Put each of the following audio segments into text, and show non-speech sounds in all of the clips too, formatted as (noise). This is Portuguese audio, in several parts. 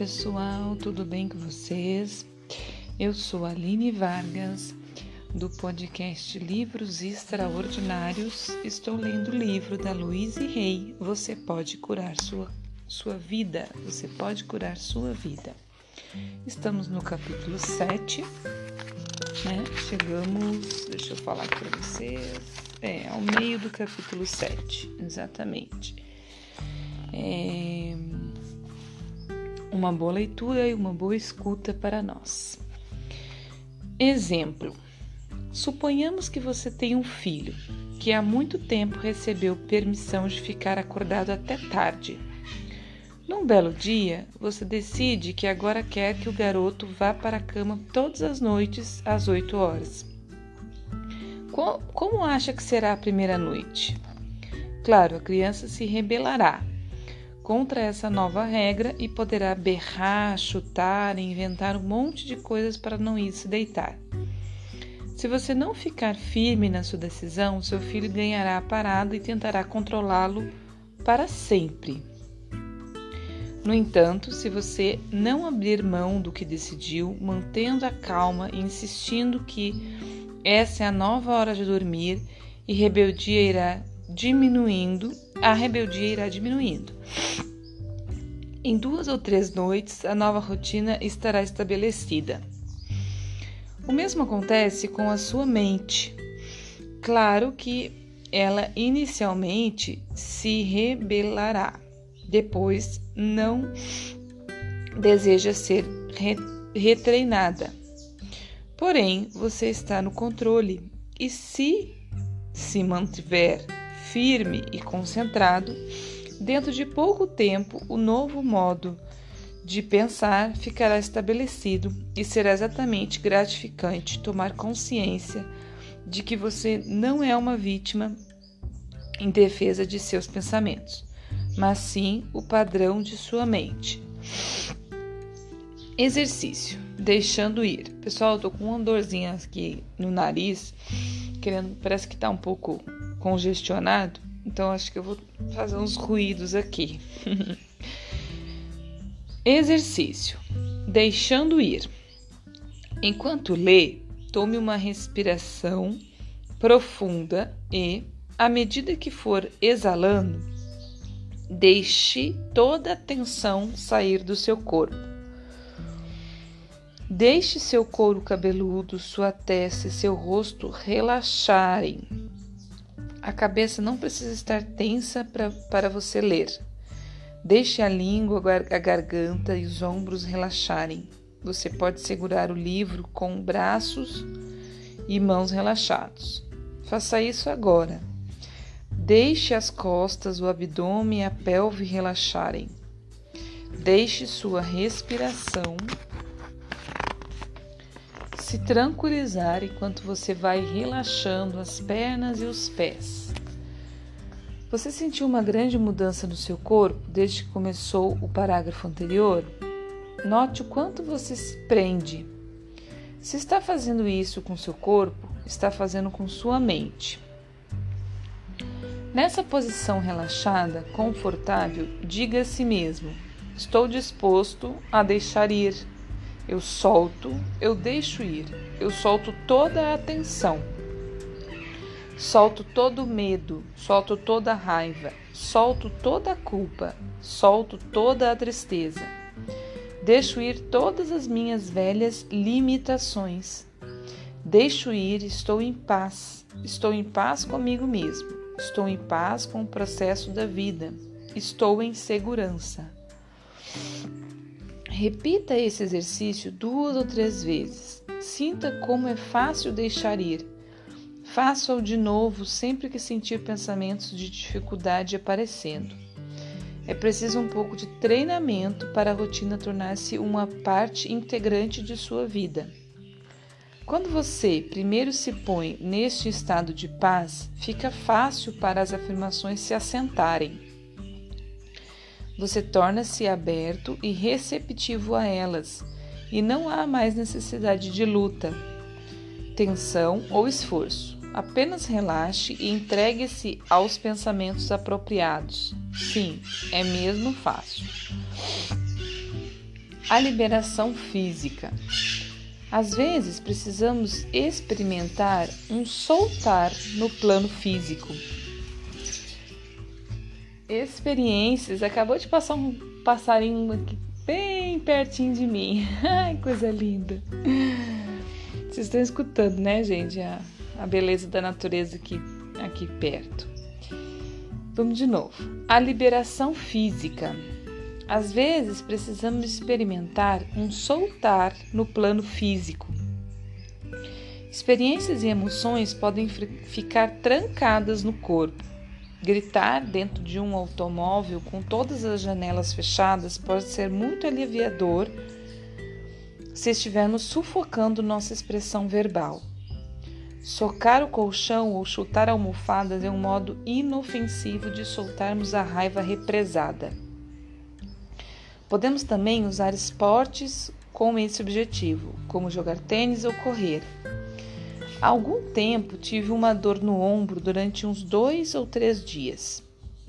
pessoal, tudo bem com vocês? Eu sou Aline Vargas, do podcast Livros Extraordinários. Estou lendo o livro da Louise Rey, Você Pode Curar Sua, sua Vida. Você pode curar sua vida. Estamos no capítulo 7, né? Chegamos, deixa eu falar aqui para vocês, é, ao meio do capítulo 7, exatamente. É uma boa leitura e uma boa escuta para nós. Exemplo: suponhamos que você tem um filho que há muito tempo recebeu permissão de ficar acordado até tarde. Num belo dia, você decide que agora quer que o garoto vá para a cama todas as noites às 8 horas. Como acha que será a primeira noite? Claro, a criança se rebelará contra essa nova regra e poderá berrar, chutar inventar um monte de coisas para não ir se deitar. Se você não ficar firme na sua decisão, seu filho ganhará a parada e tentará controlá-lo para sempre. No entanto, se você não abrir mão do que decidiu, mantendo a calma e insistindo que essa é a nova hora de dormir e rebeldia irá diminuindo, a rebeldia irá diminuindo. Em duas ou três noites, a nova rotina estará estabelecida. O mesmo acontece com a sua mente. Claro que ela inicialmente se rebelará, depois não deseja ser re retreinada. Porém, você está no controle e se se mantiver firme e concentrado, dentro de pouco tempo o novo modo de pensar ficará estabelecido e será exatamente gratificante tomar consciência de que você não é uma vítima em defesa de seus pensamentos, mas sim o padrão de sua mente. Exercício, deixando ir. Pessoal, eu tô com uma dorzinha aqui no nariz, querendo, parece que tá um pouco congestionado, então acho que eu vou fazer uns ruídos aqui. (laughs) Exercício: deixando ir. Enquanto lê, tome uma respiração profunda e, à medida que for exalando, deixe toda a tensão sair do seu corpo. Deixe seu couro cabeludo, sua testa e seu rosto relaxarem a cabeça não precisa estar tensa pra, para você ler. Deixe a língua, a garganta e os ombros relaxarem. Você pode segurar o livro com braços e mãos relaxados. Faça isso agora. Deixe as costas, o abdômen e a pelve relaxarem. Deixe sua respiração se tranquilizar enquanto você vai relaxando as pernas e os pés. Você sentiu uma grande mudança no seu corpo desde que começou o parágrafo anterior? Note o quanto você se prende. Se está fazendo isso com seu corpo, está fazendo com sua mente. Nessa posição relaxada, confortável, diga a si mesmo: Estou disposto a deixar ir eu solto, eu deixo ir, eu solto toda a atenção. Solto todo o medo, solto toda a raiva, solto toda a culpa, solto toda a tristeza. Deixo ir todas as minhas velhas limitações. Deixo ir, estou em paz. Estou em paz comigo mesmo. Estou em paz com o processo da vida. Estou em segurança. Repita esse exercício duas ou três vezes. Sinta como é fácil deixar ir. Faça-o de novo sempre que sentir pensamentos de dificuldade aparecendo. É preciso um pouco de treinamento para a rotina tornar-se uma parte integrante de sua vida. Quando você primeiro se põe neste estado de paz, fica fácil para as afirmações se assentarem você torna-se aberto e receptivo a elas, e não há mais necessidade de luta, tensão ou esforço. Apenas relaxe e entregue-se aos pensamentos apropriados. Sim, é mesmo fácil. A liberação física. Às vezes precisamos experimentar um soltar no plano físico. Experiências. Acabou de passar um passarinho aqui bem pertinho de mim. (laughs) Ai, coisa linda. Vocês estão escutando, né, gente? A, a beleza da natureza aqui, aqui perto. Vamos de novo. A liberação física. Às vezes precisamos experimentar um soltar no plano físico. Experiências e emoções podem ficar trancadas no corpo. Gritar dentro de um automóvel com todas as janelas fechadas pode ser muito aliviador se estivermos sufocando nossa expressão verbal. Socar o colchão ou chutar almofadas é um modo inofensivo de soltarmos a raiva represada. Podemos também usar esportes com esse objetivo, como jogar tênis ou correr. Há algum tempo tive uma dor no ombro durante uns dois ou três dias.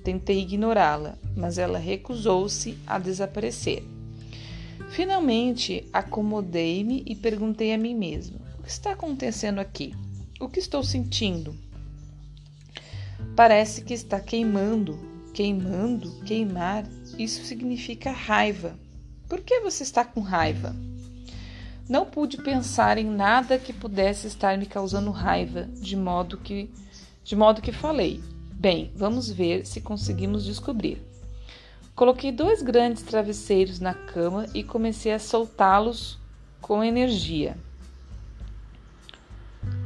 Tentei ignorá-la, mas ela recusou-se a desaparecer. Finalmente, acomodei-me e perguntei a mim mesma: o que está acontecendo aqui? O que estou sentindo? Parece que está queimando, queimando, queimar isso significa raiva. Por que você está com raiva? Não pude pensar em nada que pudesse estar me causando raiva, de modo que de modo que falei: "Bem, vamos ver se conseguimos descobrir." Coloquei dois grandes travesseiros na cama e comecei a soltá-los com energia.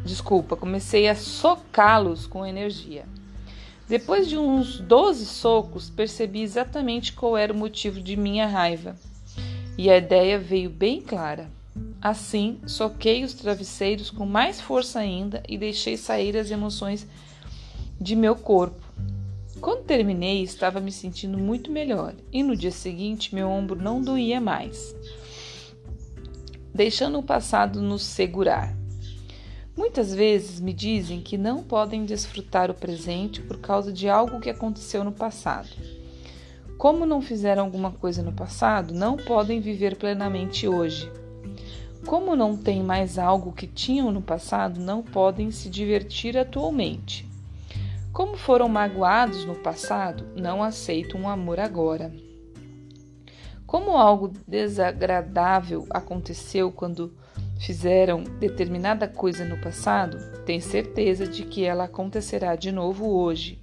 Desculpa, comecei a socá-los com energia. Depois de uns doze socos, percebi exatamente qual era o motivo de minha raiva. E a ideia veio bem clara. Assim, soquei os travesseiros com mais força ainda e deixei sair as emoções de meu corpo. Quando terminei, estava me sentindo muito melhor e no dia seguinte meu ombro não doía mais, deixando o passado nos segurar. Muitas vezes me dizem que não podem desfrutar o presente por causa de algo que aconteceu no passado. Como não fizeram alguma coisa no passado, não podem viver plenamente hoje. Como não têm mais algo que tinham no passado, não podem se divertir atualmente. Como foram magoados no passado, não aceitam o amor agora. Como algo desagradável aconteceu quando fizeram determinada coisa no passado, tem certeza de que ela acontecerá de novo hoje.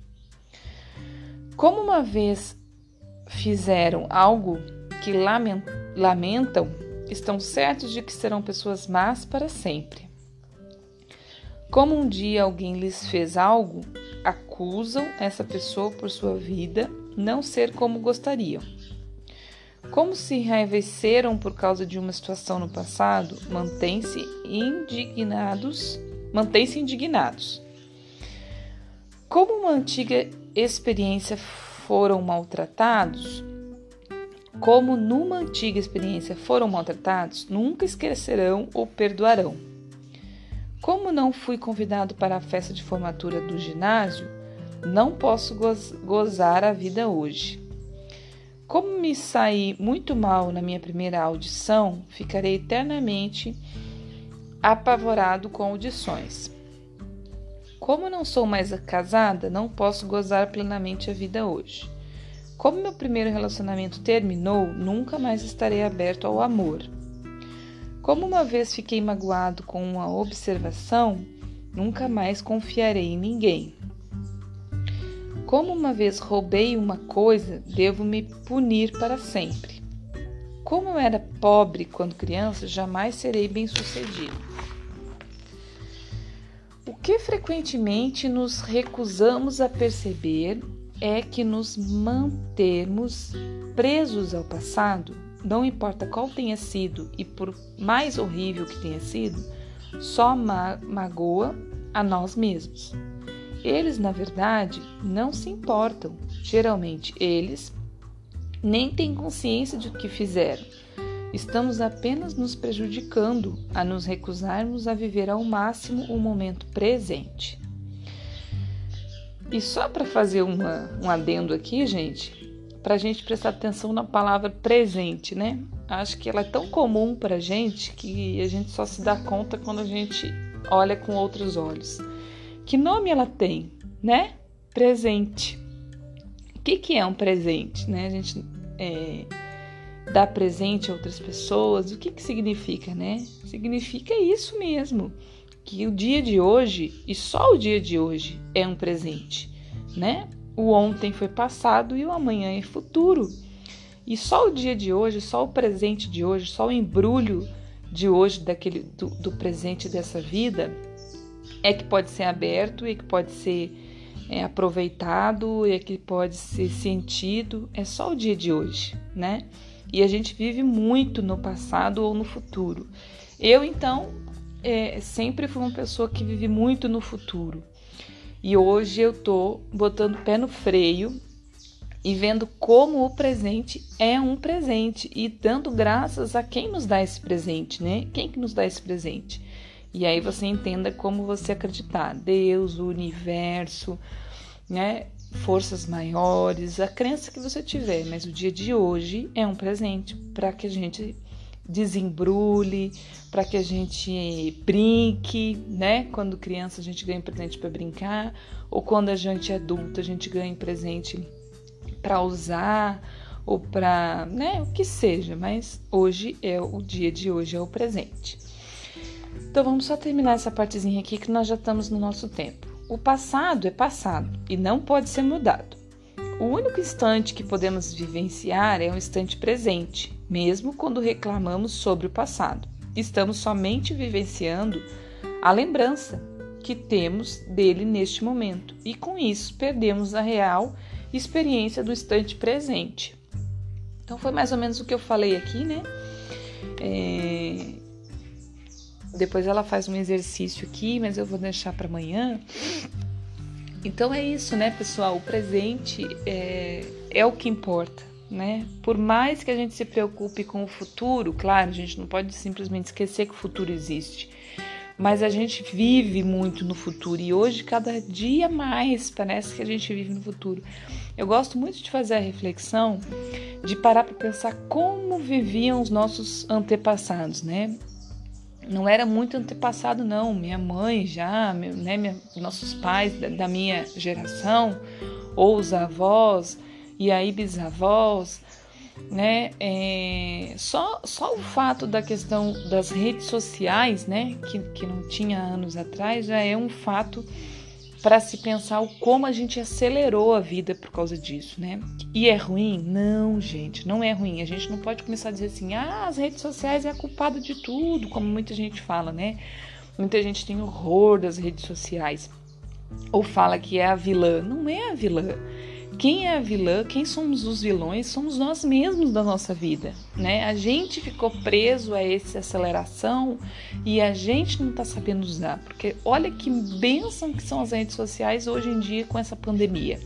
Como uma vez fizeram algo que lamentam, estão certos de que serão pessoas más para sempre. Como um dia alguém lhes fez algo, acusam essa pessoa por sua vida não ser como gostariam. Como se enraiveceram por causa de uma situação no passado, mantêm-se indignados, mantêm-se indignados. Como uma antiga experiência foram maltratados, como numa antiga experiência foram maltratados, nunca esquecerão ou perdoarão. Como não fui convidado para a festa de formatura do ginásio, não posso gozar a vida hoje. Como me saí muito mal na minha primeira audição, ficarei eternamente apavorado com audições. Como não sou mais casada, não posso gozar plenamente a vida hoje. Como meu primeiro relacionamento terminou, nunca mais estarei aberto ao amor. Como uma vez fiquei magoado com uma observação, nunca mais confiarei em ninguém. Como uma vez roubei uma coisa, devo me punir para sempre. Como eu era pobre quando criança, jamais serei bem-sucedido. O que frequentemente nos recusamos a perceber é que nos mantermos presos ao passado, não importa qual tenha sido e por mais horrível que tenha sido, só ma magoa a nós mesmos. Eles, na verdade, não se importam. Geralmente, eles nem têm consciência de o que fizeram. Estamos apenas nos prejudicando a nos recusarmos a viver ao máximo o momento presente. E só para fazer uma, um adendo aqui, gente, para a gente prestar atenção na palavra presente, né? acho que ela é tão comum para gente que a gente só se dá conta quando a gente olha com outros olhos. Que nome ela tem, né? Presente. O que, que é um presente, né? A gente é, dá presente a outras pessoas. O que, que significa, né? Significa isso mesmo, que o dia de hoje e só o dia de hoje é um presente, né? O ontem foi passado e o amanhã é futuro. E só o dia de hoje, só o presente de hoje, só o embrulho de hoje daquele do, do presente dessa vida é que pode ser aberto e que pode ser é, aproveitado e que pode ser sentido. É só o dia de hoje, né? E a gente vive muito no passado ou no futuro. Eu então é, sempre fui uma pessoa que vive muito no futuro. E hoje eu tô botando o pé no freio e vendo como o presente é um presente e dando graças a quem nos dá esse presente, né? Quem que nos dá esse presente? E aí você entenda como você acreditar, Deus, o universo, né? Forças maiores, a crença que você tiver, mas o dia de hoje é um presente para que a gente desembrulhe, para que a gente brinque, né? Quando criança a gente ganha presente para brincar, ou quando a gente é adulto a gente ganha presente para usar ou para, né, o que seja, mas hoje é o dia de hoje, é o presente. Então vamos só terminar essa partezinha aqui que nós já estamos no nosso tempo. O passado é passado e não pode ser mudado. O único instante que podemos vivenciar é o instante presente, mesmo quando reclamamos sobre o passado. Estamos somente vivenciando a lembrança que temos dele neste momento e com isso perdemos a real experiência do instante presente. Então foi mais ou menos o que eu falei aqui, né? É... Depois ela faz um exercício aqui, mas eu vou deixar para amanhã. Então é isso, né, pessoal? O presente é, é o que importa, né? Por mais que a gente se preocupe com o futuro, claro, a gente não pode simplesmente esquecer que o futuro existe mas a gente vive muito no futuro e hoje, cada dia mais, parece que a gente vive no futuro. Eu gosto muito de fazer a reflexão, de parar para pensar como viviam os nossos antepassados, né? Não era muito antepassado, não. Minha mãe já, meu, né, minha, nossos pais da, da minha geração, ou os avós, e aí bisavós, né? É, só, só o fato da questão das redes sociais, né? Que, que não tinha anos atrás, já é um fato para se pensar o como a gente acelerou a vida por causa disso, né? E é ruim? Não, gente, não é ruim. A gente não pode começar a dizer assim, ah, as redes sociais é a culpada de tudo, como muita gente fala, né? Muita gente tem horror das redes sociais. Ou fala que é a vilã. Não é a vilã quem é a vilã, quem somos os vilões, somos nós mesmos da nossa vida, né? A gente ficou preso a essa aceleração e a gente não está sabendo usar, porque olha que bênção que são as redes sociais hoje em dia com essa pandemia.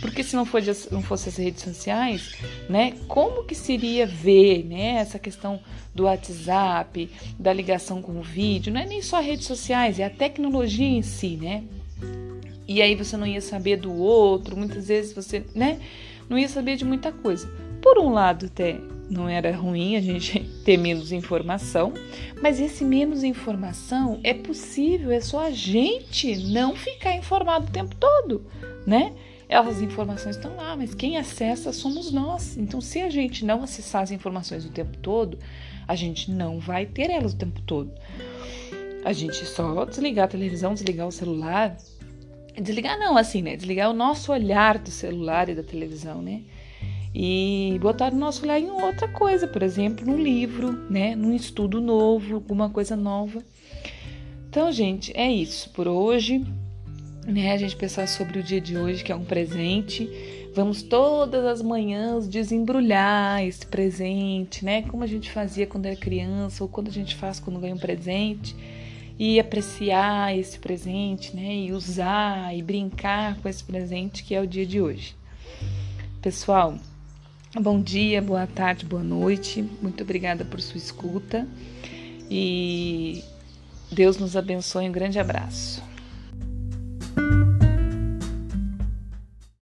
Porque se não, for, não fosse as redes sociais, né, como que seria ver, né, essa questão do WhatsApp, da ligação com o vídeo, não é nem só redes sociais, é a tecnologia em si, né? E aí você não ia saber do outro, muitas vezes você, né, não ia saber de muita coisa. Por um lado, até não era ruim a gente (laughs) ter menos informação, mas esse menos informação é possível, é só a gente não ficar informado o tempo todo, né? As informações estão lá, mas quem acessa somos nós. Então, se a gente não acessar as informações o tempo todo, a gente não vai ter elas o tempo todo. A gente só desligar a televisão, desligar o celular, Desligar não, assim, né? Desligar o nosso olhar do celular e da televisão, né? E botar o nosso olhar em outra coisa, por exemplo, num livro, né? Num estudo novo, alguma coisa nova. Então, gente, é isso por hoje. Né? A gente pensar sobre o dia de hoje, que é um presente. Vamos todas as manhãs desembrulhar esse presente, né? Como a gente fazia quando era criança ou quando a gente faz quando ganha um presente e apreciar esse presente, né? E usar e brincar com esse presente que é o dia de hoje. Pessoal, bom dia, boa tarde, boa noite. Muito obrigada por sua escuta e Deus nos abençoe. Um grande abraço.